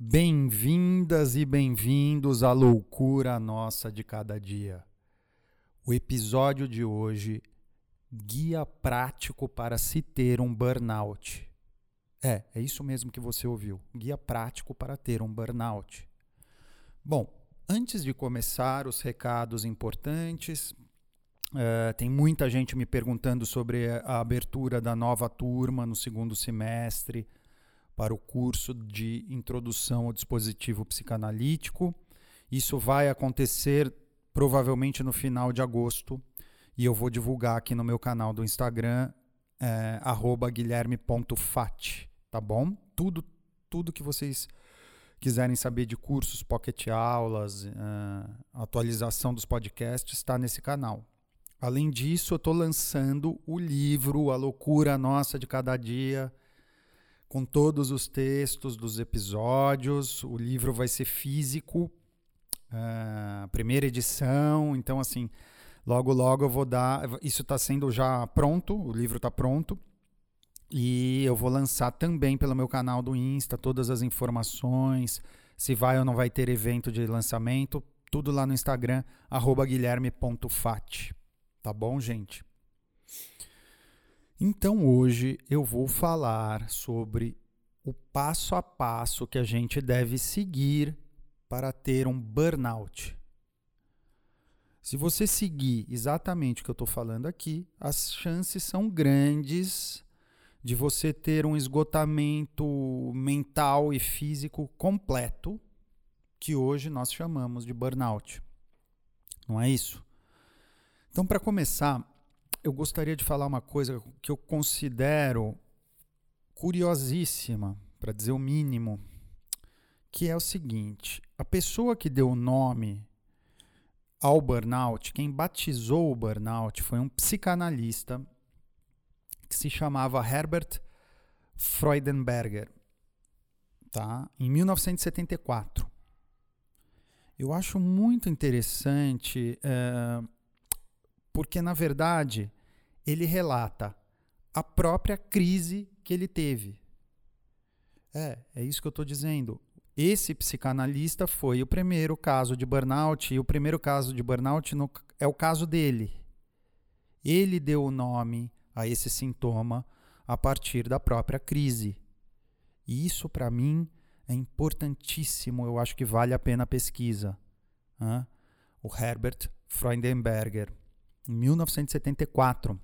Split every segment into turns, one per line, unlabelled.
Bem-vindas e bem-vindos à loucura nossa de cada dia. O episódio de hoje guia prático para se ter um burnout. É, é isso mesmo que você ouviu. Guia prático para ter um burnout. Bom, antes de começar os recados importantes, uh, tem muita gente me perguntando sobre a abertura da nova turma no segundo semestre para o curso de introdução ao dispositivo psicanalítico. Isso vai acontecer provavelmente no final de agosto e eu vou divulgar aqui no meu canal do Instagram, é, guilherme.fat, tá bom? Tudo, tudo que vocês quiserem saber de cursos, pocket aulas, uh, atualização dos podcasts, está nesse canal. Além disso, eu estou lançando o livro A Loucura Nossa de Cada Dia, com todos os textos dos episódios. O livro vai ser físico, uh, primeira edição. Então, assim, logo, logo eu vou dar. Isso está sendo já pronto, o livro está pronto. E eu vou lançar também pelo meu canal do Insta todas as informações, se vai ou não vai ter evento de lançamento, tudo lá no Instagram, guilherme.fat. Tá bom, gente? Então hoje eu vou falar sobre o passo a passo que a gente deve seguir para ter um burnout. Se você seguir exatamente o que eu estou falando aqui, as chances são grandes de você ter um esgotamento mental e físico completo, que hoje nós chamamos de burnout. Não é isso? Então, para começar, eu gostaria de falar uma coisa que eu considero curiosíssima, para dizer o mínimo, que é o seguinte: a pessoa que deu o nome ao burnout, quem batizou o burnout foi um psicanalista que se chamava Herbert Freudenberger, tá? Em 1974. Eu acho muito interessante é, porque na verdade ele relata a própria crise que ele teve. É, é isso que eu estou dizendo. Esse psicanalista foi o primeiro caso de burnout, e o primeiro caso de burnout no, é o caso dele. Ele deu o nome a esse sintoma a partir da própria crise. E isso, para mim, é importantíssimo. Eu acho que vale a pena a pesquisa. O Herbert Freudenberger em 1974.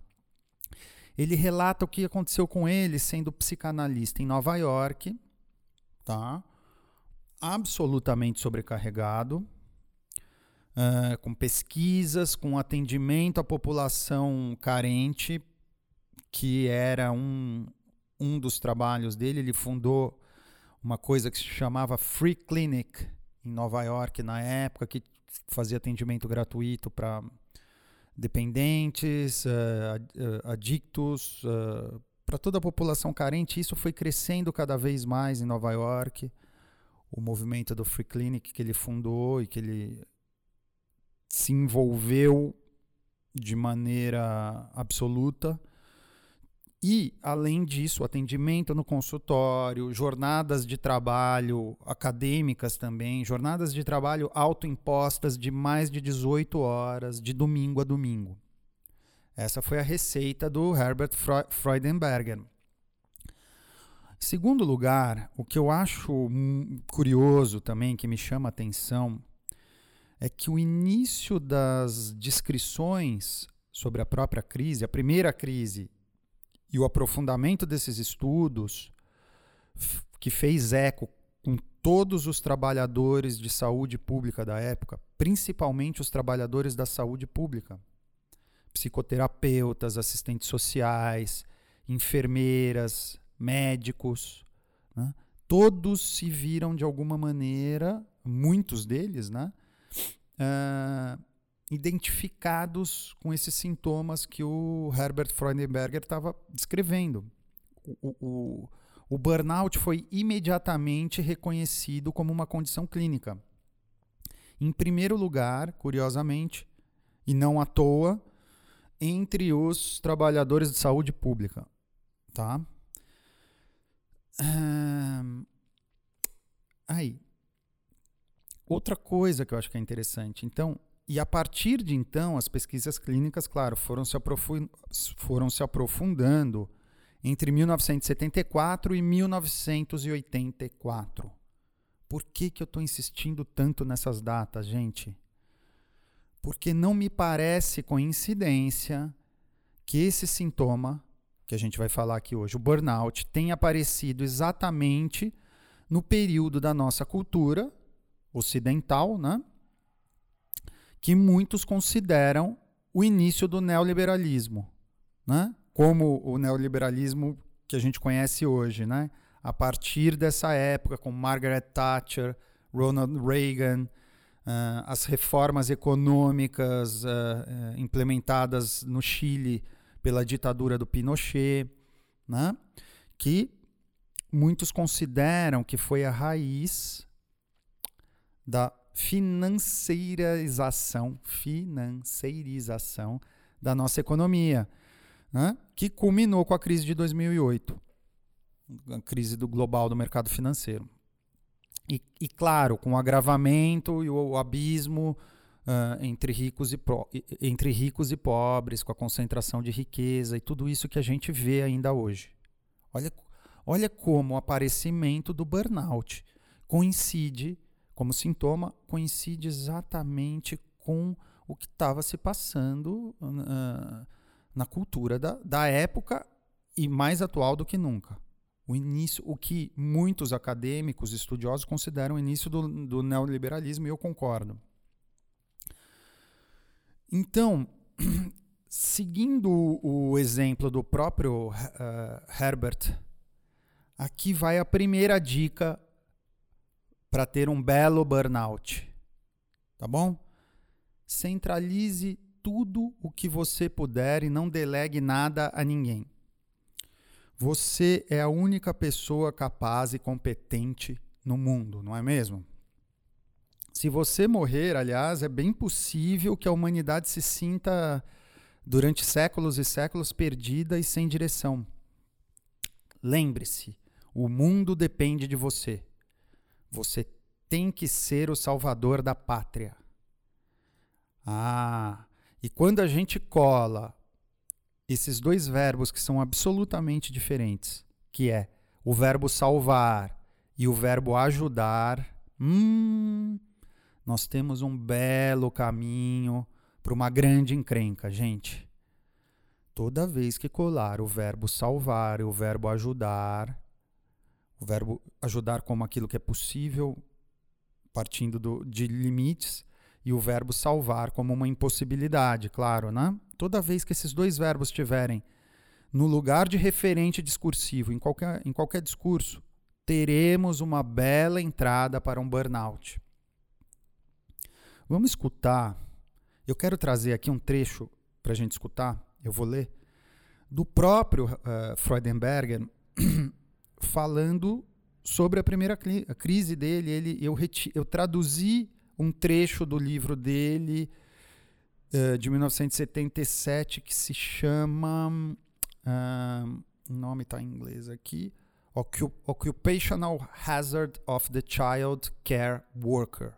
Ele relata o que aconteceu com ele sendo psicanalista em Nova York, tá? absolutamente sobrecarregado, uh, com pesquisas, com atendimento à população carente, que era um, um dos trabalhos dele. Ele fundou uma coisa que se chamava Free Clinic em Nova York na época, que fazia atendimento gratuito para dependentes, uh, adictos, uh, para toda a população carente. Isso foi crescendo cada vez mais em Nova York. O movimento do Free Clinic que ele fundou e que ele se envolveu de maneira absoluta e, além disso, atendimento no consultório, jornadas de trabalho acadêmicas também, jornadas de trabalho autoimpostas de mais de 18 horas, de domingo a domingo. Essa foi a receita do Herbert Freudenberger. Segundo lugar, o que eu acho curioso também, que me chama a atenção, é que o início das descrições sobre a própria crise, a primeira crise e o aprofundamento desses estudos, que fez eco com todos os trabalhadores de saúde pública da época, principalmente os trabalhadores da saúde pública, psicoterapeutas, assistentes sociais, enfermeiras, médicos, né? todos se viram de alguma maneira, muitos deles, né? Uh, identificados com esses sintomas que o Herbert Freudenberger estava descrevendo. O, o, o burnout foi imediatamente reconhecido como uma condição clínica. Em primeiro lugar, curiosamente, e não à toa, entre os trabalhadores de saúde pública. Tá? aí, outra coisa que eu acho que é interessante. Então, e a partir de então, as pesquisas clínicas, claro, foram se, foram se aprofundando entre 1974 e 1984. Por que, que eu estou insistindo tanto nessas datas, gente? Porque não me parece coincidência que esse sintoma, que a gente vai falar aqui hoje, o burnout, tenha aparecido exatamente no período da nossa cultura ocidental, né? Que muitos consideram o início do neoliberalismo, né? como o neoliberalismo que a gente conhece hoje. Né? A partir dessa época, com Margaret Thatcher, Ronald Reagan, uh, as reformas econômicas uh, implementadas no Chile pela ditadura do Pinochet, né? que muitos consideram que foi a raiz da financeirização, financeirização da nossa economia, né? que culminou com a crise de 2008, a crise do global do mercado financeiro. E, e claro, com o agravamento e o, abismo uh, entre, ricos e pro, entre ricos e pobres, com a concentração de riqueza e tudo isso que a gente vê ainda hoje. Olha, olha como o aparecimento do burnout coincide como sintoma coincide exatamente com o que estava se passando uh, na cultura da, da época e mais atual do que nunca. O início, o que muitos acadêmicos, estudiosos consideram o início do, do neoliberalismo, e eu concordo. Então, seguindo o exemplo do próprio uh, Herbert, aqui vai a primeira dica para ter um belo burnout. Tá bom? Centralize tudo o que você puder e não delegue nada a ninguém. Você é a única pessoa capaz e competente no mundo, não é mesmo? Se você morrer, aliás, é bem possível que a humanidade se sinta durante séculos e séculos perdida e sem direção. Lembre-se, o mundo depende de você. Você tem que ser o salvador da pátria. Ah, e quando a gente cola esses dois verbos que são absolutamente diferentes, que é o verbo salvar e o verbo ajudar, hum, nós temos um belo caminho para uma grande encrenca, gente. Toda vez que colar o verbo salvar e o verbo ajudar, o verbo ajudar como aquilo que é possível, partindo do, de limites, e o verbo salvar como uma impossibilidade, claro, né? Toda vez que esses dois verbos estiverem no lugar de referente discursivo em qualquer, em qualquer discurso, teremos uma bela entrada para um burnout. Vamos escutar. Eu quero trazer aqui um trecho para a gente escutar. Eu vou ler do próprio uh, Freudenberger falando sobre a primeira a crise dele. Ele, eu, eu traduzi um trecho do livro dele uh, de 1977 que se chama. Uh, o nome está em inglês aqui. Occupational Hazard of the Child Care Worker.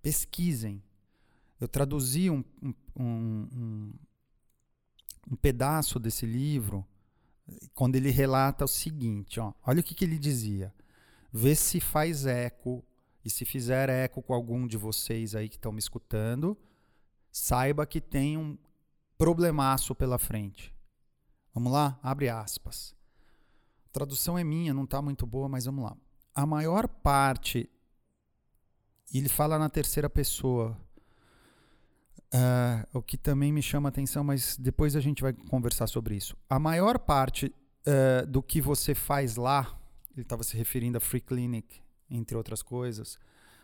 Pesquisem. Eu traduzi um, um, um, um pedaço desse livro quando ele relata o seguinte, ó, olha o que, que ele dizia. Vê se faz eco, e se fizer eco com algum de vocês aí que estão me escutando, saiba que tem um problemaço pela frente. Vamos lá? Abre aspas. A tradução é minha, não está muito boa, mas vamos lá. A maior parte, ele fala na terceira pessoa, Uh, o que também me chama atenção, mas depois a gente vai conversar sobre isso. A maior parte uh, do que você faz lá, ele estava se referindo a Free Clinic, entre outras coisas,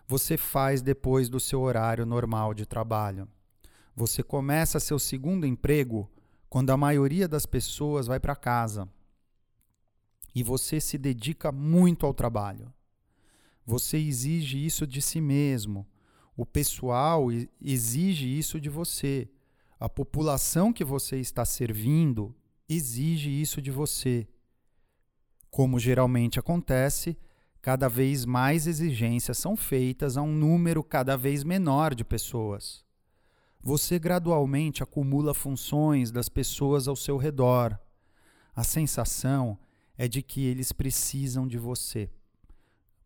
você faz depois do seu horário normal de trabalho. Você começa seu segundo emprego quando a maioria das pessoas vai para casa. E você se dedica muito ao trabalho. Você exige isso de si mesmo o pessoal exige isso de você. A população que você está servindo exige isso de você. Como geralmente acontece, cada vez mais exigências são feitas a um número cada vez menor de pessoas. Você gradualmente acumula funções das pessoas ao seu redor. A sensação é de que eles precisam de você.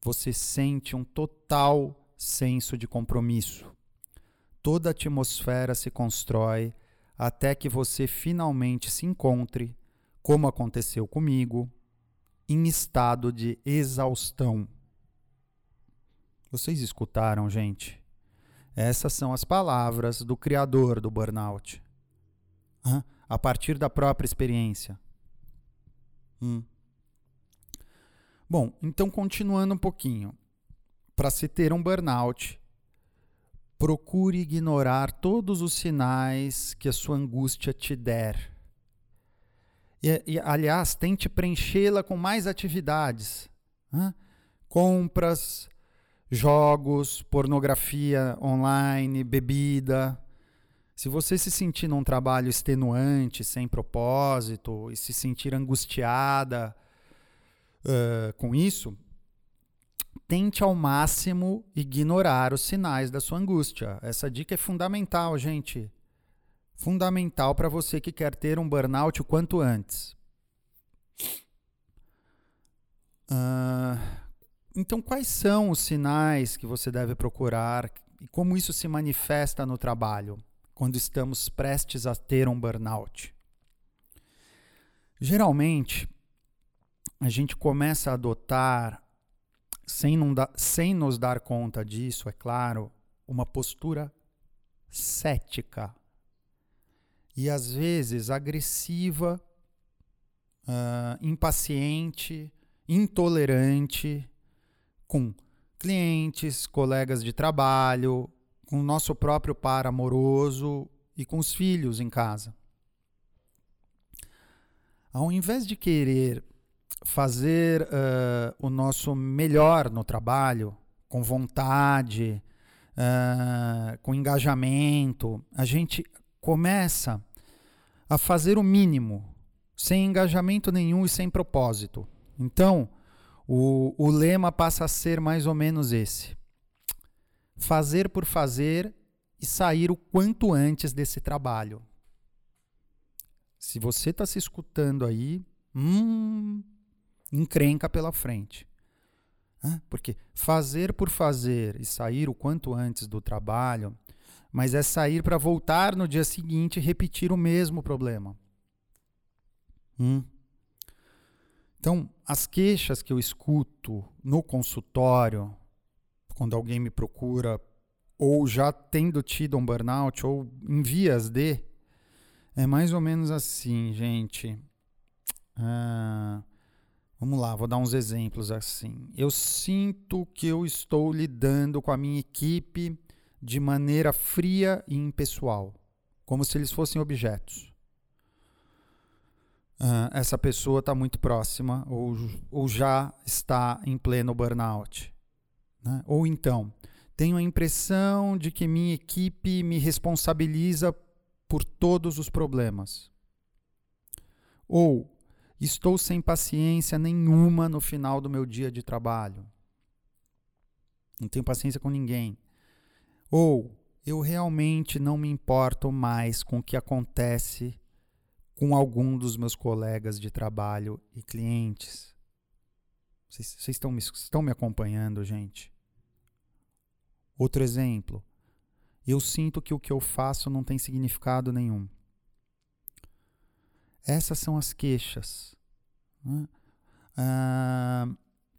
Você sente um total senso de compromisso. Toda atmosfera se constrói até que você finalmente se encontre, como aconteceu comigo, em estado de exaustão. Vocês escutaram, gente? Essas são as palavras do criador do burnout. Hã? A partir da própria experiência. Hum. Bom, então continuando um pouquinho. Para se ter um burnout, procure ignorar todos os sinais que a sua angústia te der. E, e aliás, tente preenchê-la com mais atividades. Hã? Compras, jogos, pornografia online, bebida. Se você se sentir num trabalho extenuante, sem propósito, e se sentir angustiada uh, com isso, tente ao máximo ignorar os sinais da sua angústia. Essa dica é fundamental, gente. Fundamental para você que quer ter um burnout o quanto antes. Uh, então, quais são os sinais que você deve procurar e como isso se manifesta no trabalho quando estamos prestes a ter um burnout? Geralmente, a gente começa a adotar, sem, da, sem nos dar conta disso, é claro, uma postura cética e às vezes agressiva, uh, impaciente, intolerante com clientes, colegas de trabalho, com o nosso próprio par amoroso e com os filhos em casa. Ao invés de querer fazer uh, o nosso melhor no trabalho, com vontade, uh, com engajamento, a gente começa a fazer o mínimo, sem engajamento nenhum e sem propósito. Então, o, o lema passa a ser mais ou menos esse: fazer por fazer e sair o quanto antes desse trabalho. Se você está se escutando aí, hum, encrenca pela frente. Porque fazer por fazer e sair o quanto antes do trabalho, mas é sair para voltar no dia seguinte e repetir o mesmo problema. Hum. Então, as queixas que eu escuto no consultório, quando alguém me procura, ou já tendo tido um burnout, ou em vias de, é mais ou menos assim, gente. Ah, vamos lá, vou dar uns exemplos assim. Eu sinto que eu estou lidando com a minha equipe de maneira fria e impessoal, como se eles fossem objetos uh, essa pessoa está muito próxima ou, ou já está em pleno burnout. Né? Ou então, tenho a impressão de que minha equipe me responsabiliza por todos os problemas. Ou estou sem paciência nenhuma no final do meu dia de trabalho. Não tenho paciência com ninguém. Ou eu realmente não me importo mais com o que acontece com algum dos meus colegas de trabalho e clientes. Vocês, estão, me, estão me acompanhando, gente? Outro exemplo. Eu sinto que o que eu faço não tem significado nenhum. Essas são as queixas. Né? Ah,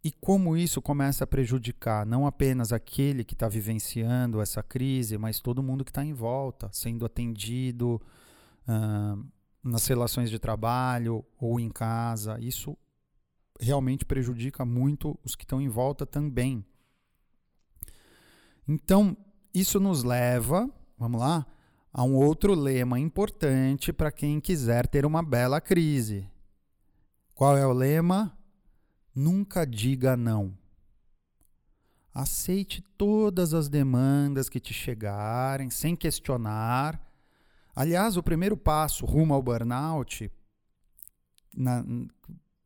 e como isso começa a prejudicar não apenas aquele que está vivenciando essa crise, mas todo mundo que está em volta, sendo atendido, ah, nas relações de trabalho ou em casa. Isso realmente prejudica muito os que estão em volta também. Então, isso nos leva, vamos lá, a um outro lema importante para quem quiser ter uma bela crise. Qual é o lema? Nunca diga não. Aceite todas as demandas que te chegarem, sem questionar, Aliás, o primeiro passo rumo ao burnout na,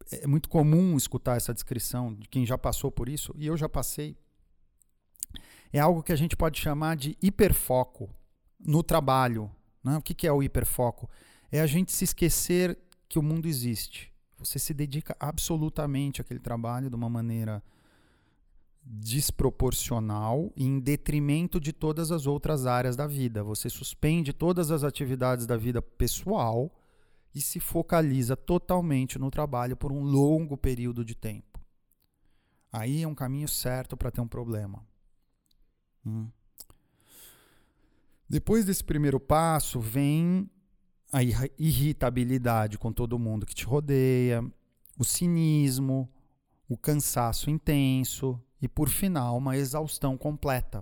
é muito comum escutar essa descrição de quem já passou por isso, e eu já passei. É algo que a gente pode chamar de hiperfoco no trabalho. Né? O que é o hiperfoco? É a gente se esquecer que o mundo existe. Você se dedica absolutamente àquele trabalho de uma maneira desproporcional em detrimento de todas as outras áreas da vida. Você suspende todas as atividades da vida pessoal e se focaliza totalmente no trabalho por um longo período de tempo. Aí é um caminho certo para ter um problema. Hum. Depois desse primeiro passo, vem a irritabilidade com todo mundo que te rodeia, o cinismo, o cansaço intenso e, por final, uma exaustão completa.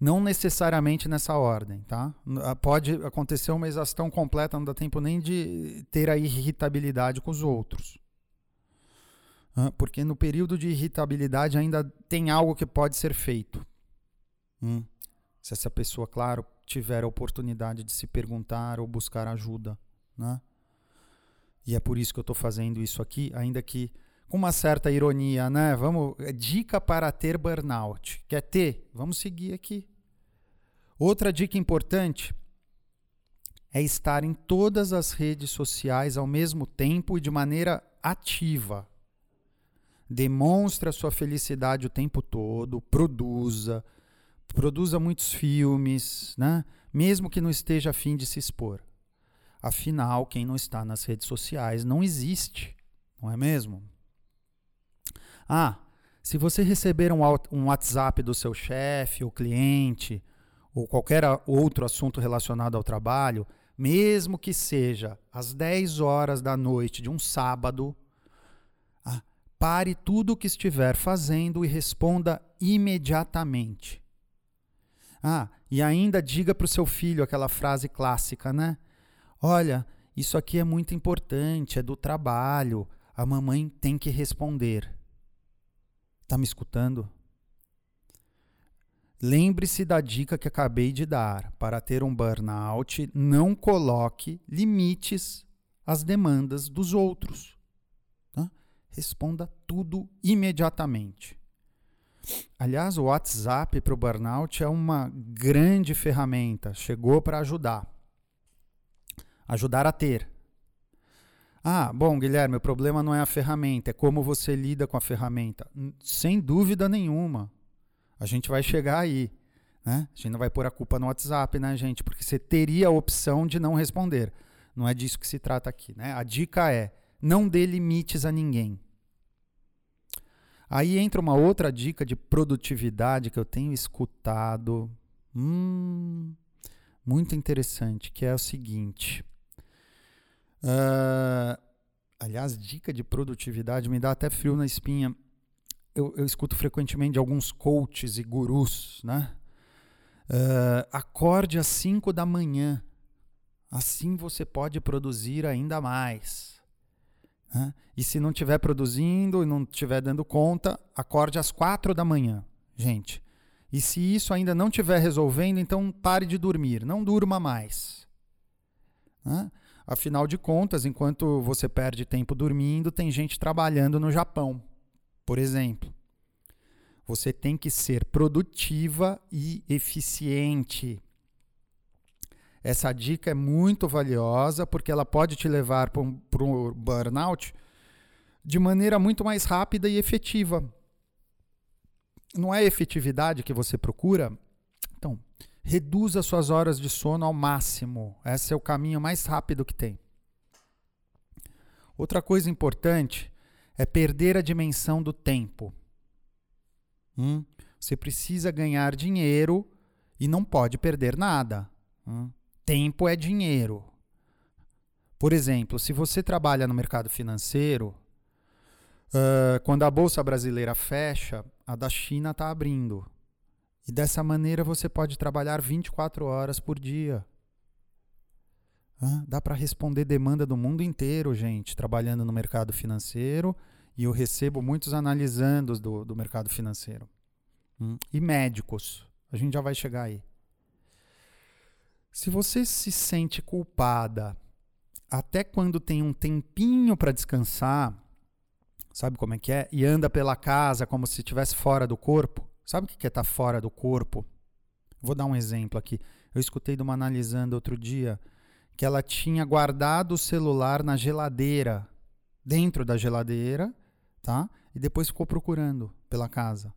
Não necessariamente nessa ordem, tá? Pode acontecer uma exaustão completa, não dá tempo nem de ter a irritabilidade com os outros. Porque no período de irritabilidade ainda tem algo que pode ser feito. Hum. Se essa pessoa, claro, tiver a oportunidade de se perguntar ou buscar ajuda, né? E é por isso que eu estou fazendo isso aqui, ainda que com uma certa ironia, né? Vamos, é dica para ter burnout. Quer ter? Vamos seguir aqui. Outra dica importante é estar em todas as redes sociais ao mesmo tempo e de maneira ativa. Demonstre a sua felicidade o tempo todo, produza, produza muitos filmes, né? mesmo que não esteja a fim de se expor. Afinal, quem não está nas redes sociais não existe, não é mesmo? Ah, se você receber um, um WhatsApp do seu chefe ou cliente, ou qualquer outro assunto relacionado ao trabalho, mesmo que seja às 10 horas da noite de um sábado, ah, pare tudo o que estiver fazendo e responda imediatamente. Ah, e ainda diga para o seu filho aquela frase clássica, né? Olha, isso aqui é muito importante, é do trabalho. A mamãe tem que responder. Tá me escutando? Lembre-se da dica que acabei de dar. Para ter um burnout, não coloque limites às demandas dos outros. Tá? Responda tudo imediatamente. Aliás, o WhatsApp para o burnout é uma grande ferramenta. Chegou para ajudar. Ajudar a ter. Ah, bom, Guilherme, o problema não é a ferramenta, é como você lida com a ferramenta. Sem dúvida nenhuma. A gente vai chegar aí. Né? A gente não vai pôr a culpa no WhatsApp, né, gente? Porque você teria a opção de não responder. Não é disso que se trata aqui. Né? A dica é: não dê limites a ninguém. Aí entra uma outra dica de produtividade que eu tenho escutado. Hum, muito interessante, que é o seguinte. Uh, aliás, dica de produtividade me dá até frio na espinha. Eu, eu escuto frequentemente de alguns coaches e gurus, né? Uh, acorde às 5 da manhã. Assim você pode produzir ainda mais. Né? E se não estiver produzindo e não estiver dando conta, acorde às quatro da manhã, gente. E se isso ainda não estiver resolvendo, então pare de dormir, não durma mais. Né? Afinal de contas, enquanto você perde tempo dormindo, tem gente trabalhando no Japão, por exemplo. Você tem que ser produtiva e eficiente. Essa dica é muito valiosa porque ela pode te levar para um, um burnout de maneira muito mais rápida e efetiva. Não é a efetividade que você procura? Então, reduza suas horas de sono ao máximo. Esse é o caminho mais rápido que tem. Outra coisa importante é perder a dimensão do tempo. Hum? Você precisa ganhar dinheiro e não pode perder nada. Hum? Tempo é dinheiro. Por exemplo, se você trabalha no mercado financeiro, uh, quando a Bolsa Brasileira fecha, a da China está abrindo. E dessa maneira você pode trabalhar 24 horas por dia. Dá para responder demanda do mundo inteiro, gente, trabalhando no mercado financeiro. E eu recebo muitos analisandos do, do mercado financeiro. Hum? E médicos. A gente já vai chegar aí. Se você se sente culpada até quando tem um tempinho para descansar, sabe como é que é? E anda pela casa como se estivesse fora do corpo. Sabe o que é estar tá fora do corpo? Vou dar um exemplo aqui. Eu escutei de uma analisando outro dia que ela tinha guardado o celular na geladeira, dentro da geladeira, tá? E depois ficou procurando pela casa.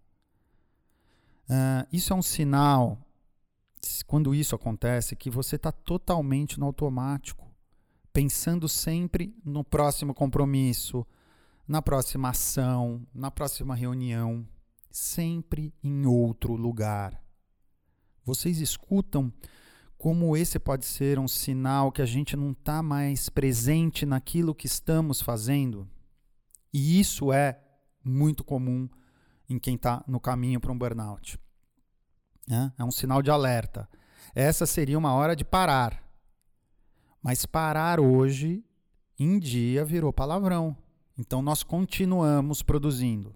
Uh, isso é um sinal, quando isso acontece, que você está totalmente no automático, pensando sempre no próximo compromisso, na próxima ação, na próxima reunião, sempre em outro lugar. Vocês escutam como esse pode ser um sinal que a gente não está mais presente naquilo que estamos fazendo? E isso é muito comum em quem está no caminho para um burnout. É, é um sinal de alerta. Essa seria uma hora de parar. Mas parar hoje, em dia, virou palavrão. Então nós continuamos produzindo.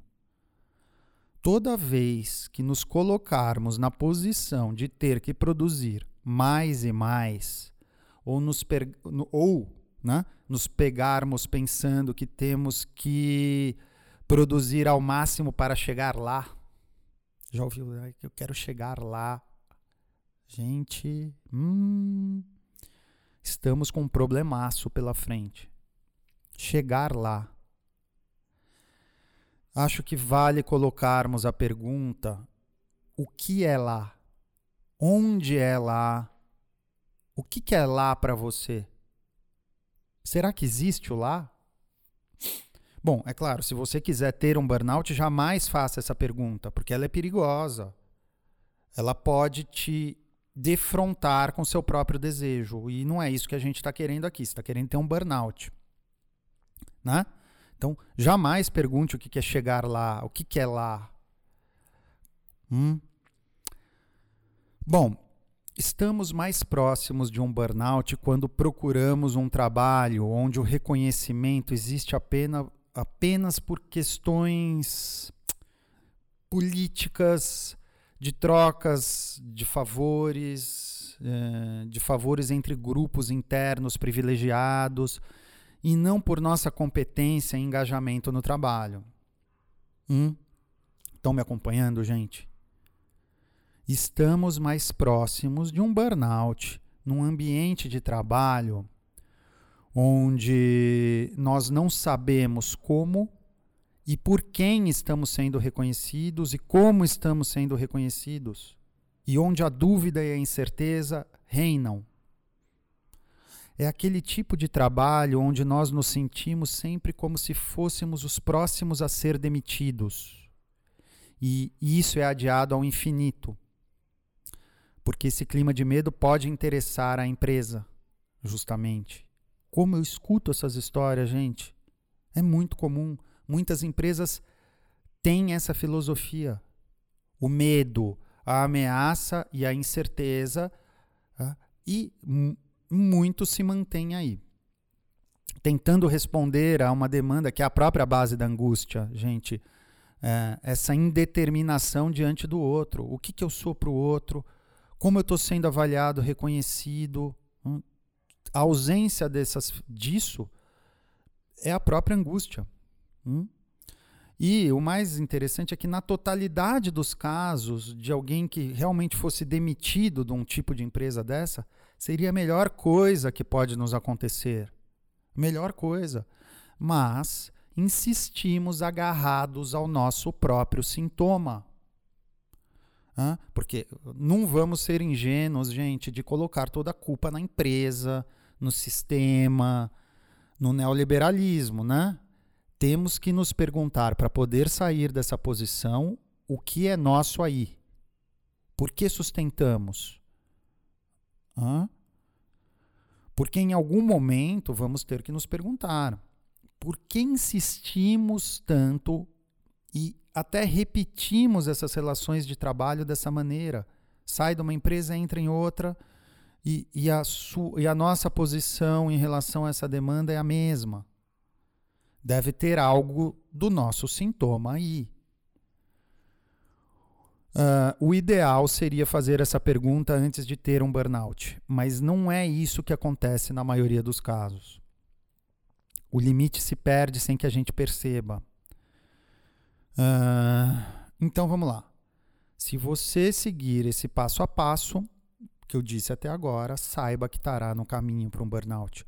Toda vez que nos colocarmos na posição de ter que produzir mais e mais, ou nos, ou, né, nos pegarmos pensando que temos que produzir ao máximo para chegar lá. Já ouviu? Eu quero chegar lá. Gente, hum, estamos com um problemaço pela frente. Chegar lá. Acho que vale colocarmos a pergunta: o que é lá? Onde é lá? O que, que é lá para você? Será que existe o lá? Bom, é claro, se você quiser ter um burnout, jamais faça essa pergunta, porque ela é perigosa. Ela pode te defrontar com seu próprio desejo. E não é isso que a gente está querendo aqui. Você está querendo ter um burnout. Né? Então, jamais pergunte o que é chegar lá, o que é lá. Hum? Bom, estamos mais próximos de um burnout quando procuramos um trabalho onde o reconhecimento existe apenas apenas por questões políticas, de trocas de favores, eh, de favores entre grupos internos privilegiados, e não por nossa competência e engajamento no trabalho. Hum? Estão me acompanhando, gente? Estamos mais próximos de um burnout num ambiente de trabalho onde nós não sabemos como e por quem estamos sendo reconhecidos e como estamos sendo reconhecidos, e onde a dúvida e a incerteza reinam. É aquele tipo de trabalho onde nós nos sentimos sempre como se fôssemos os próximos a ser demitidos. E isso é adiado ao infinito. Porque esse clima de medo pode interessar a empresa, justamente. Como eu escuto essas histórias, gente. É muito comum. Muitas empresas têm essa filosofia. O medo, a ameaça e a incerteza. Tá? E muito se mantém aí. Tentando responder a uma demanda que é a própria base da angústia, gente. É, essa indeterminação diante do outro. O que, que eu sou para o outro? Como eu estou sendo avaliado, reconhecido? Hum, a ausência dessas, disso é a própria angústia. Hum? E o mais interessante é que, na totalidade dos casos de alguém que realmente fosse demitido de um tipo de empresa dessa, seria a melhor coisa que pode nos acontecer. Melhor coisa. Mas insistimos agarrados ao nosso próprio sintoma. Porque não vamos ser ingênuos, gente, de colocar toda a culpa na empresa, no sistema, no neoliberalismo, né? Temos que nos perguntar para poder sair dessa posição o que é nosso aí. Por que sustentamos? Hã? Porque em algum momento vamos ter que nos perguntar por que insistimos tanto e até repetimos essas relações de trabalho dessa maneira. Sai de uma empresa, entra em outra, e, e, a e a nossa posição em relação a essa demanda é a mesma. Deve ter algo do nosso sintoma aí. Uh, o ideal seria fazer essa pergunta antes de ter um burnout, mas não é isso que acontece na maioria dos casos. O limite se perde sem que a gente perceba. Uh, então vamos lá. Se você seguir esse passo a passo que eu disse até agora, saiba que estará no caminho para um burnout.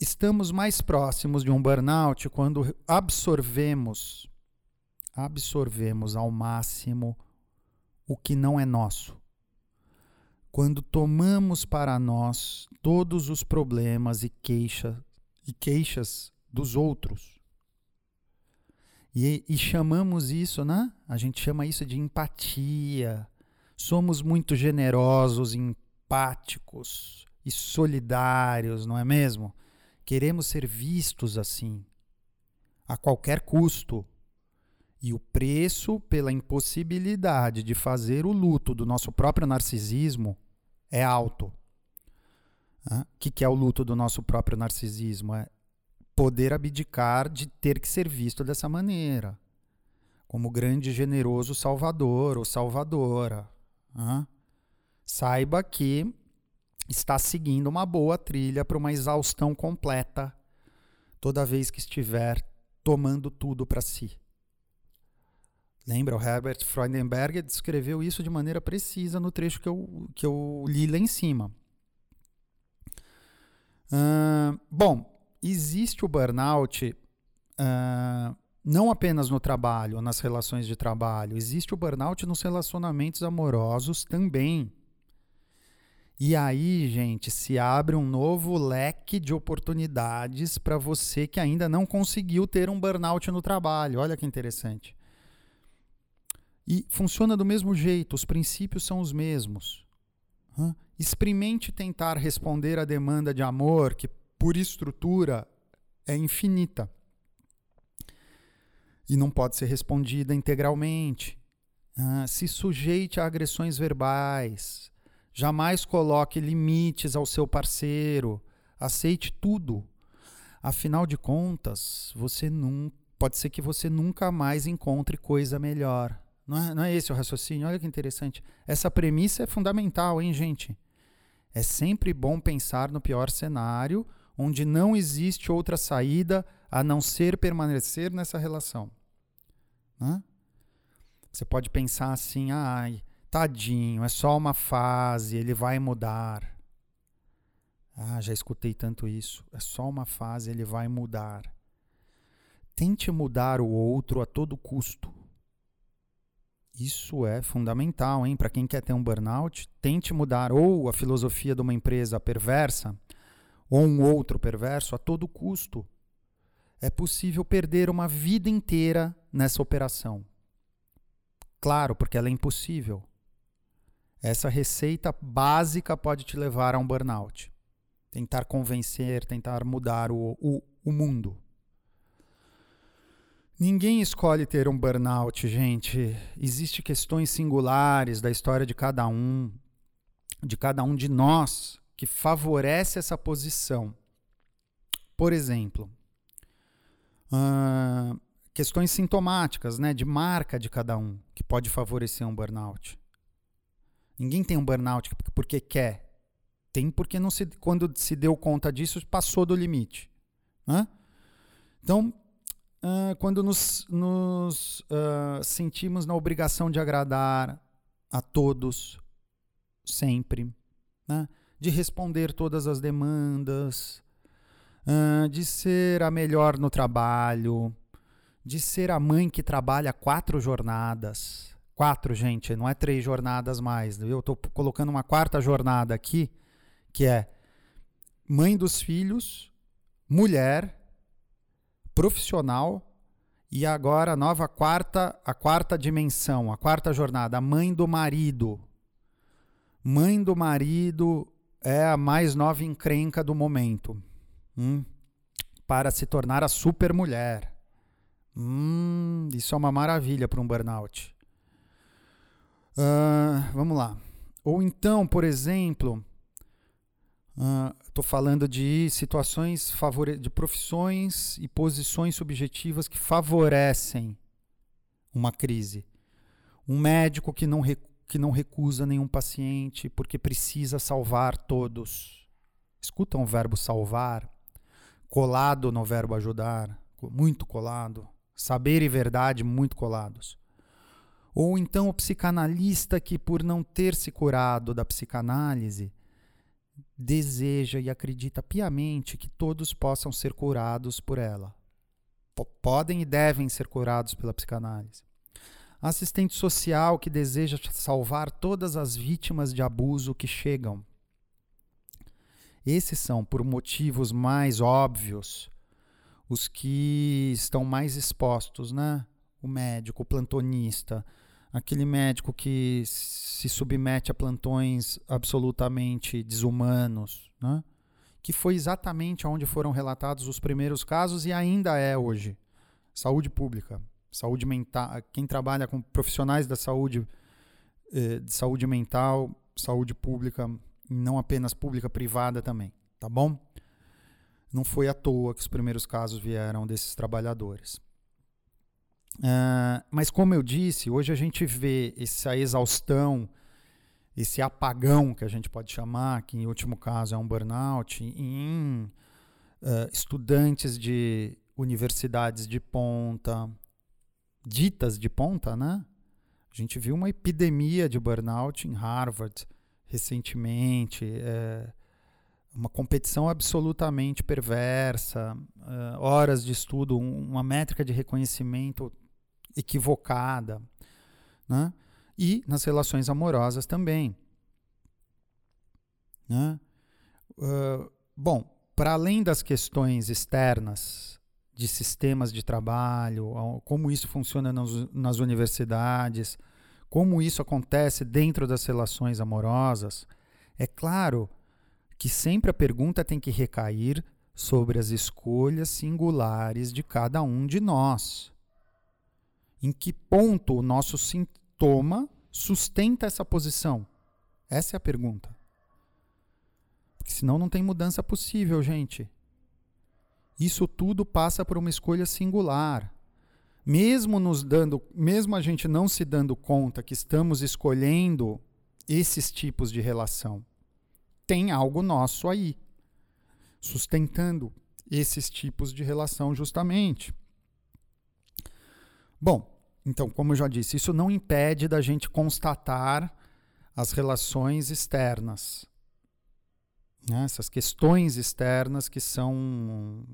Estamos mais próximos de um burnout quando absorvemos absorvemos ao máximo o que não é nosso. Quando tomamos para nós todos os problemas e, queixa, e queixas dos outros. E, e chamamos isso, né? A gente chama isso de empatia. Somos muito generosos, empáticos e solidários, não é mesmo? Queremos ser vistos assim, a qualquer custo. E o preço pela impossibilidade de fazer o luto do nosso próprio narcisismo é alto. O que, que é o luto do nosso próprio narcisismo? É poder abdicar de ter que ser visto dessa maneira, como grande generoso salvador ou salvadora. Saiba que está seguindo uma boa trilha para uma exaustão completa toda vez que estiver tomando tudo para si. Lembra, o Herbert Freudenberger descreveu isso de maneira precisa no trecho que eu, que eu li lá em cima. Uh, bom, existe o burnout uh, não apenas no trabalho, nas relações de trabalho, existe o burnout nos relacionamentos amorosos também. E aí, gente, se abre um novo leque de oportunidades para você que ainda não conseguiu ter um burnout no trabalho. Olha que interessante. E funciona do mesmo jeito, os princípios são os mesmos. Experimente tentar responder à demanda de amor, que por estrutura é infinita e não pode ser respondida integralmente. se sujeite a agressões verbais. Jamais coloque limites ao seu parceiro. Aceite tudo. Afinal de contas, você não pode ser que você nunca mais encontre coisa melhor. Não é, não é esse o raciocínio? Olha que interessante. Essa premissa é fundamental, hein, gente? É sempre bom pensar no pior cenário, onde não existe outra saída a não ser permanecer nessa relação. Né? Você pode pensar assim, ai, tadinho, é só uma fase, ele vai mudar. Ah, já escutei tanto isso. É só uma fase, ele vai mudar. Tente mudar o outro a todo custo. Isso é fundamental, hein? Para quem quer ter um burnout, tente mudar ou a filosofia de uma empresa perversa ou um outro perverso a todo custo. É possível perder uma vida inteira nessa operação. Claro, porque ela é impossível. Essa receita básica pode te levar a um burnout. Tentar convencer, tentar mudar o, o, o mundo. Ninguém escolhe ter um burnout, gente. Existem questões singulares da história de cada um, de cada um de nós, que favorece essa posição. Por exemplo, uh, questões sintomáticas, né, de marca de cada um, que pode favorecer um burnout. Ninguém tem um burnout porque quer. Tem porque não se, quando se deu conta disso, passou do limite. Né? Então, uh, quando nos, nos uh, sentimos na obrigação de agradar a todos, sempre, né? de responder todas as demandas, de ser a melhor no trabalho, de ser a mãe que trabalha quatro jornadas. Quatro, gente, não é três jornadas mais. Eu estou colocando uma quarta jornada aqui, que é mãe dos filhos, mulher, profissional e agora a nova quarta, a quarta dimensão, a quarta jornada, a mãe do marido. Mãe do marido é a mais nova encrenca do momento. Hum? Para se tornar a super mulher. Hum, isso é uma maravilha para um burnout. Uh, vamos lá. Ou então, por exemplo, Estou uh, falando de situações de profissões e posições subjetivas que favorecem uma crise. Um médico que não, que não recusa nenhum paciente porque precisa salvar todos. Escutam o verbo salvar? Colado no verbo ajudar, muito colado, saber e verdade muito colados. Ou então o psicanalista que, por não ter se curado da psicanálise, deseja e acredita piamente que todos possam ser curados por ela. P podem e devem ser curados pela psicanálise. Assistente social que deseja salvar todas as vítimas de abuso que chegam. Esses são, por motivos mais óbvios, os que estão mais expostos, né? O médico, o plantonista, aquele médico que se submete a plantões absolutamente desumanos, né? que foi exatamente onde foram relatados os primeiros casos e ainda é hoje. Saúde pública, saúde mental, quem trabalha com profissionais da saúde, eh, de saúde mental, saúde pública, não apenas pública, privada também, tá bom? Não foi à toa que os primeiros casos vieram desses trabalhadores. Uh, mas, como eu disse, hoje a gente vê essa exaustão, esse apagão que a gente pode chamar, que em último caso é um burnout, em uh, estudantes de universidades de ponta, ditas de ponta, né? A gente viu uma epidemia de burnout em Harvard recentemente, é, uma competição absolutamente perversa, uh, horas de estudo, uma métrica de reconhecimento equivocada, né? E nas relações amorosas também. Né? Uh, bom, para além das questões externas de sistemas de trabalho, como isso funciona nas, nas universidades, como isso acontece dentro das relações amorosas, é claro que sempre a pergunta tem que recair sobre as escolhas singulares de cada um de nós. Em que ponto o nosso sintoma sustenta essa posição? Essa é a pergunta. Porque senão não tem mudança possível, gente. Isso tudo passa por uma escolha singular. Mesmo nos dando, mesmo a gente não se dando conta que estamos escolhendo esses tipos de relação, tem algo nosso aí sustentando esses tipos de relação justamente. Bom, então, como eu já disse, isso não impede da gente constatar as relações externas. Né? Essas questões externas que são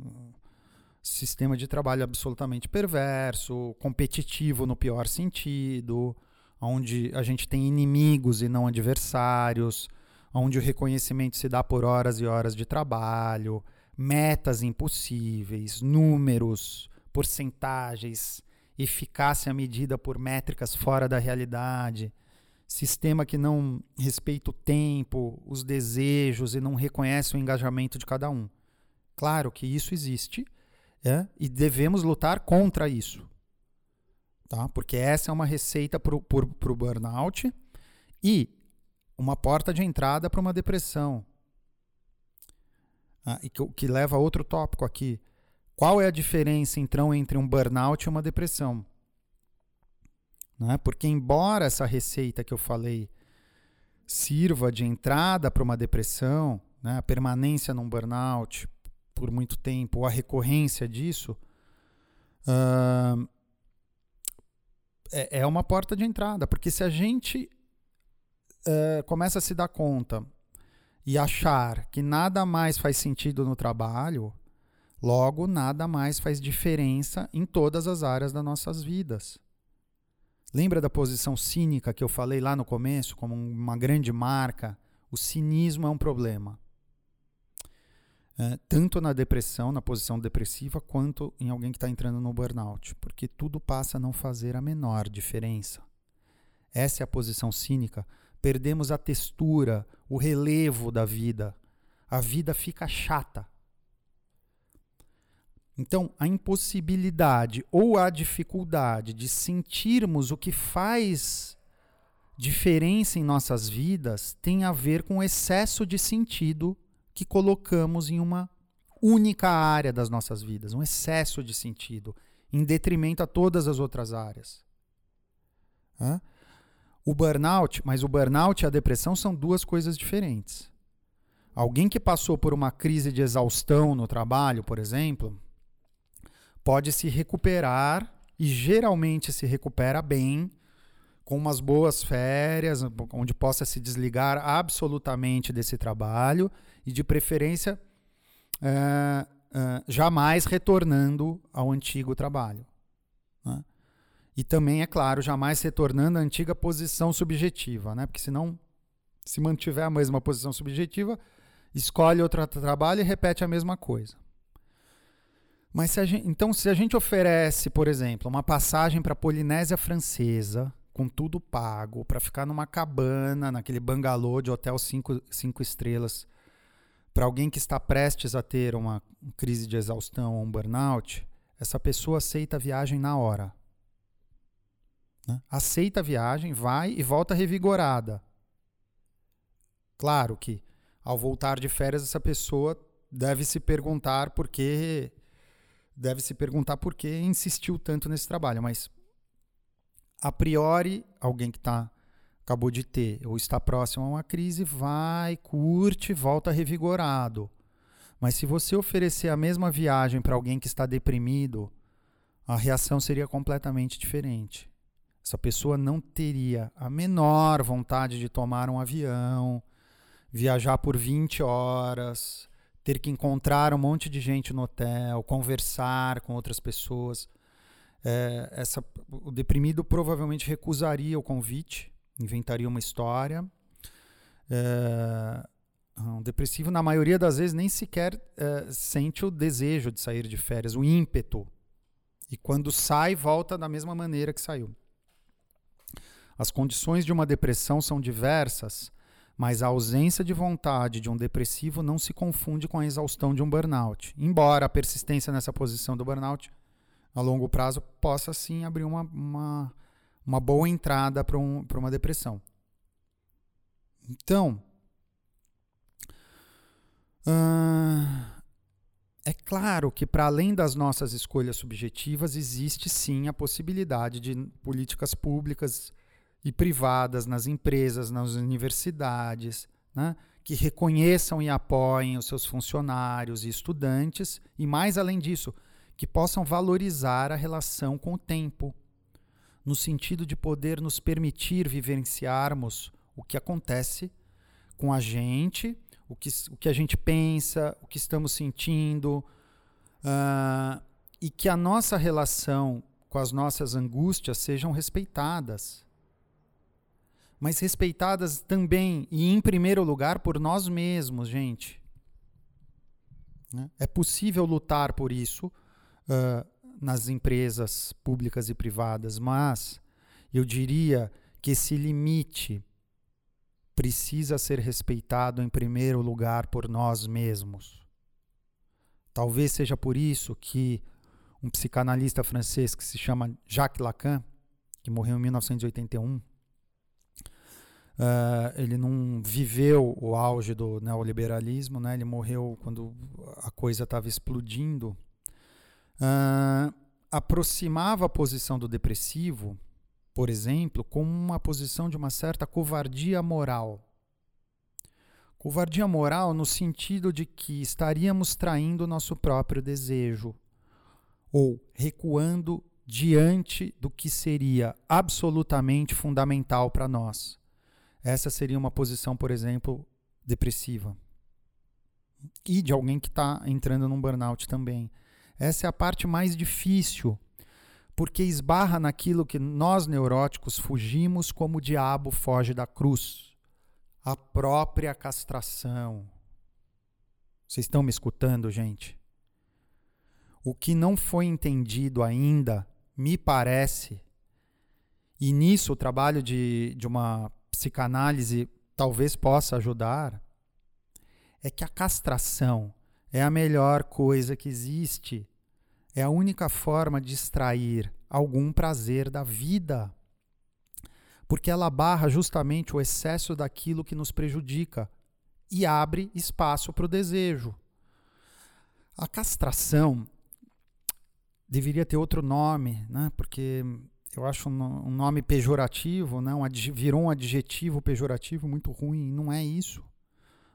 sistema de trabalho absolutamente perverso, competitivo no pior sentido, onde a gente tem inimigos e não adversários, onde o reconhecimento se dá por horas e horas de trabalho, metas impossíveis, números, porcentagens, eficácia medida por métricas fora da realidade, sistema que não respeita o tempo, os desejos e não reconhece o engajamento de cada um. Claro que isso existe é? e devemos lutar contra isso. Tá? Porque essa é uma receita para o burnout e uma porta de entrada para uma depressão. Ah, e que, que leva a outro tópico aqui. Qual é a diferença, então, entre um burnout e uma depressão? Né? Porque, embora essa receita que eu falei sirva de entrada para uma depressão, né? a permanência num burnout por muito tempo, ou a recorrência disso, uh, é, é uma porta de entrada. Porque se a gente uh, começa a se dar conta e achar que nada mais faz sentido no trabalho, logo nada mais faz diferença em todas as áreas das nossas vidas. Lembra da posição cínica que eu falei lá no começo, como uma grande marca? O cinismo é um problema. É, tanto na depressão, na posição depressiva, quanto em alguém que está entrando no burnout, porque tudo passa a não fazer a menor diferença. Essa é a posição cínica perdemos a textura, o relevo da vida. A vida fica chata. Então, a impossibilidade ou a dificuldade de sentirmos o que faz diferença em nossas vidas tem a ver com o excesso de sentido que colocamos em uma única área das nossas vidas, um excesso de sentido, em detrimento a todas as outras áreas. Hã? O burnout, mas o burnout e a depressão são duas coisas diferentes. Alguém que passou por uma crise de exaustão no trabalho, por exemplo, pode se recuperar e geralmente se recupera bem com umas boas férias, onde possa se desligar absolutamente desse trabalho e, de preferência, é, é, jamais retornando ao antigo trabalho. Né? E também, é claro, jamais retornando à antiga posição subjetiva, né? porque senão, se mantiver a mesma posição subjetiva, escolhe outro trabalho e repete a mesma coisa. Mas se gente, então, se a gente oferece, por exemplo, uma passagem para a Polinésia Francesa, com tudo pago, para ficar numa cabana, naquele bangalô de hotel cinco, cinco estrelas, para alguém que está prestes a ter uma crise de exaustão ou um burnout, essa pessoa aceita a viagem na hora. Né? Aceita a viagem, vai e volta revigorada. Claro que, ao voltar de férias, essa pessoa deve se perguntar por que deve se perguntar por que insistiu tanto nesse trabalho, mas a priori, alguém que tá, acabou de ter ou está próximo a uma crise vai, curte, volta revigorado. Mas se você oferecer a mesma viagem para alguém que está deprimido, a reação seria completamente diferente. Essa pessoa não teria a menor vontade de tomar um avião, viajar por 20 horas, ter que encontrar um monte de gente no hotel, conversar com outras pessoas é, essa, o deprimido provavelmente recusaria o convite, inventaria uma história. É, um depressivo, na maioria das vezes, nem sequer é, sente o desejo de sair de férias, o ímpeto. E quando sai, volta da mesma maneira que saiu. As condições de uma depressão são diversas, mas a ausência de vontade de um depressivo não se confunde com a exaustão de um burnout. Embora a persistência nessa posição do burnout a longo prazo possa sim abrir uma, uma, uma boa entrada para um, uma depressão. Então, uh, é claro que para além das nossas escolhas subjetivas, existe sim a possibilidade de políticas públicas e privadas nas empresas, nas universidades, né, que reconheçam e apoiem os seus funcionários e estudantes, e mais além disso, que possam valorizar a relação com o tempo, no sentido de poder nos permitir vivenciarmos o que acontece com a gente, o que, o que a gente pensa, o que estamos sentindo, uh, e que a nossa relação com as nossas angústias sejam respeitadas. Mas respeitadas também e em primeiro lugar por nós mesmos, gente. Né? É possível lutar por isso uh, nas empresas públicas e privadas, mas eu diria que esse limite precisa ser respeitado em primeiro lugar por nós mesmos. Talvez seja por isso que um psicanalista francês que se chama Jacques Lacan, que morreu em 1981, Uh, ele não viveu o auge do neoliberalismo, né? ele morreu quando a coisa estava explodindo uh, aproximava a posição do depressivo, por exemplo, com uma posição de uma certa covardia moral. Covardia moral no sentido de que estaríamos traindo o nosso próprio desejo ou recuando diante do que seria absolutamente fundamental para nós. Essa seria uma posição, por exemplo, depressiva. E de alguém que está entrando num burnout também. Essa é a parte mais difícil, porque esbarra naquilo que nós neuróticos fugimos como o diabo foge da cruz a própria castração. Vocês estão me escutando, gente? O que não foi entendido ainda, me parece, e nisso o trabalho de, de uma psicanálise talvez possa ajudar, é que a castração é a melhor coisa que existe é a única forma de extrair algum prazer da vida. Porque ela barra justamente o excesso daquilo que nos prejudica e abre espaço para o desejo. A castração deveria ter outro nome, né? porque eu acho um nome pejorativo, né? um virou um adjetivo pejorativo muito ruim, não é isso.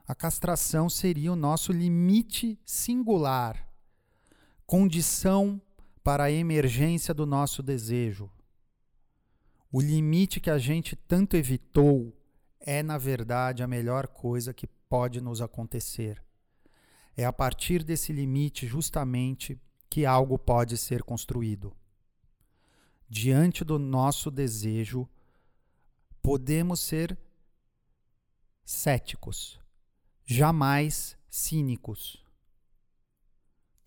A castração seria o nosso limite singular, condição para a emergência do nosso desejo. O limite que a gente tanto evitou é, na verdade, a melhor coisa que pode nos acontecer. É a partir desse limite, justamente, que algo pode ser construído. Diante do nosso desejo, podemos ser céticos, jamais cínicos.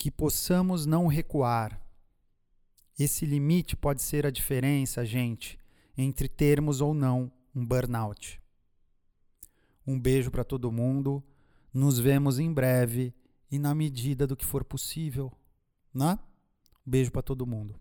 Que possamos não recuar. Esse limite pode ser a diferença, gente, entre termos ou não um burnout. Um beijo para todo mundo. Nos vemos em breve e na medida do que for possível, né? Beijo para todo mundo.